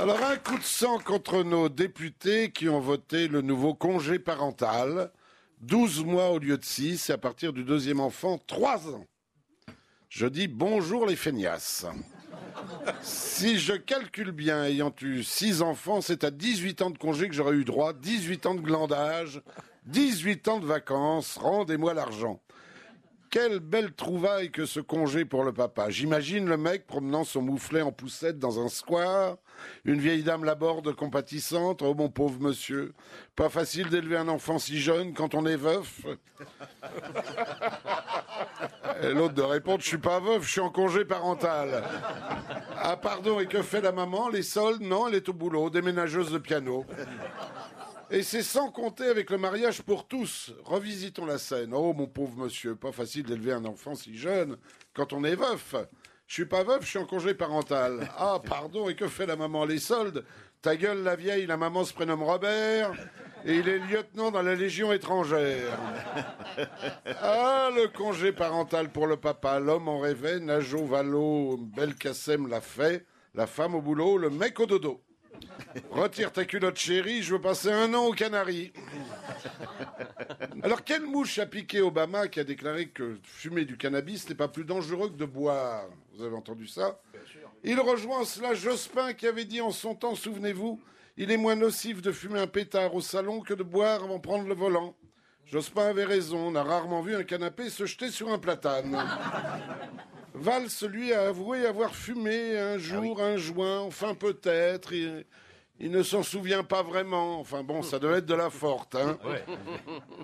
Alors un coup de sang contre nos députés qui ont voté le nouveau congé parental. 12 mois au lieu de 6 et à partir du deuxième enfant, 3 ans. Je dis bonjour les feignasses. Si je calcule bien, ayant eu 6 enfants, c'est à 18 ans de congé que j'aurais eu droit, 18 ans de glandage, 18 ans de vacances, rendez-moi l'argent. Quelle belle trouvaille que ce congé pour le papa. J'imagine le mec promenant son mouflet en poussette dans un square, une vieille dame laborde compatissante. Oh mon pauvre monsieur, pas facile d'élever un enfant si jeune quand on est veuf. Et l'autre de répondre, je suis pas veuf, je suis en congé parental. Ah pardon, et que fait la maman? Les soldes? Non, elle est au boulot, déménageuse de piano. Et c'est sans compter avec le mariage pour tous. Revisitons la scène. Oh, mon pauvre monsieur, pas facile d'élever un enfant si jeune quand on est veuf. Je suis pas veuf, je suis en congé parental. Ah, pardon, et que fait la maman? Les soldes? Ta gueule, la vieille, la maman se prénomme Robert et il est lieutenant dans la Légion étrangère. Ah, le congé parental pour le papa. L'homme en rêvait, Najo, Valo, Belkacem l'a fait. La femme au boulot, le mec au dodo. Retire ta culotte chérie, je veux passer un an aux Canaries. Alors, quelle mouche a piqué Obama qui a déclaré que fumer du cannabis n'est pas plus dangereux que de boire? Vous avez entendu ça? Il rejoint cela Jospin qui avait dit en son temps, souvenez-vous, il est moins nocif de fumer un pétard au salon que de boire avant de prendre le volant. Jospin avait raison, on a rarement vu un canapé se jeter sur un platane. Valls, lui, a avoué avoir fumé un jour un joint, enfin peut-être. Il, il ne s'en souvient pas vraiment. Enfin bon, ça doit être de la forte. Hein.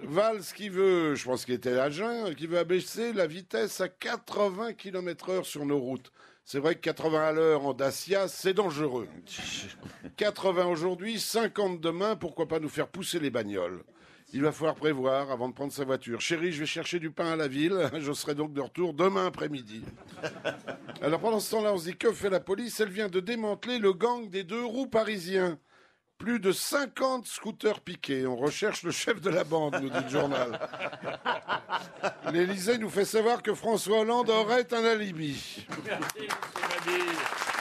Valls qui veut, je pense qu'il était jeun, qui veut abaisser la vitesse à 80 km heure sur nos routes. C'est vrai que 80 à l'heure en Dacia, c'est dangereux. 80 aujourd'hui, 50 demain, pourquoi pas nous faire pousser les bagnoles? Il va falloir prévoir avant de prendre sa voiture. Chérie, je vais chercher du pain à la ville. Je serai donc de retour demain après-midi. Alors pendant ce temps-là, on se dit que fait la police? Elle vient de démanteler le gang des deux roues parisiens. Plus de 50 scooters piqués. On recherche le chef de la bande, nous dit le journal. L'Élysée nous fait savoir que François Hollande aurait un alibi. Merci, monsieur Mabille.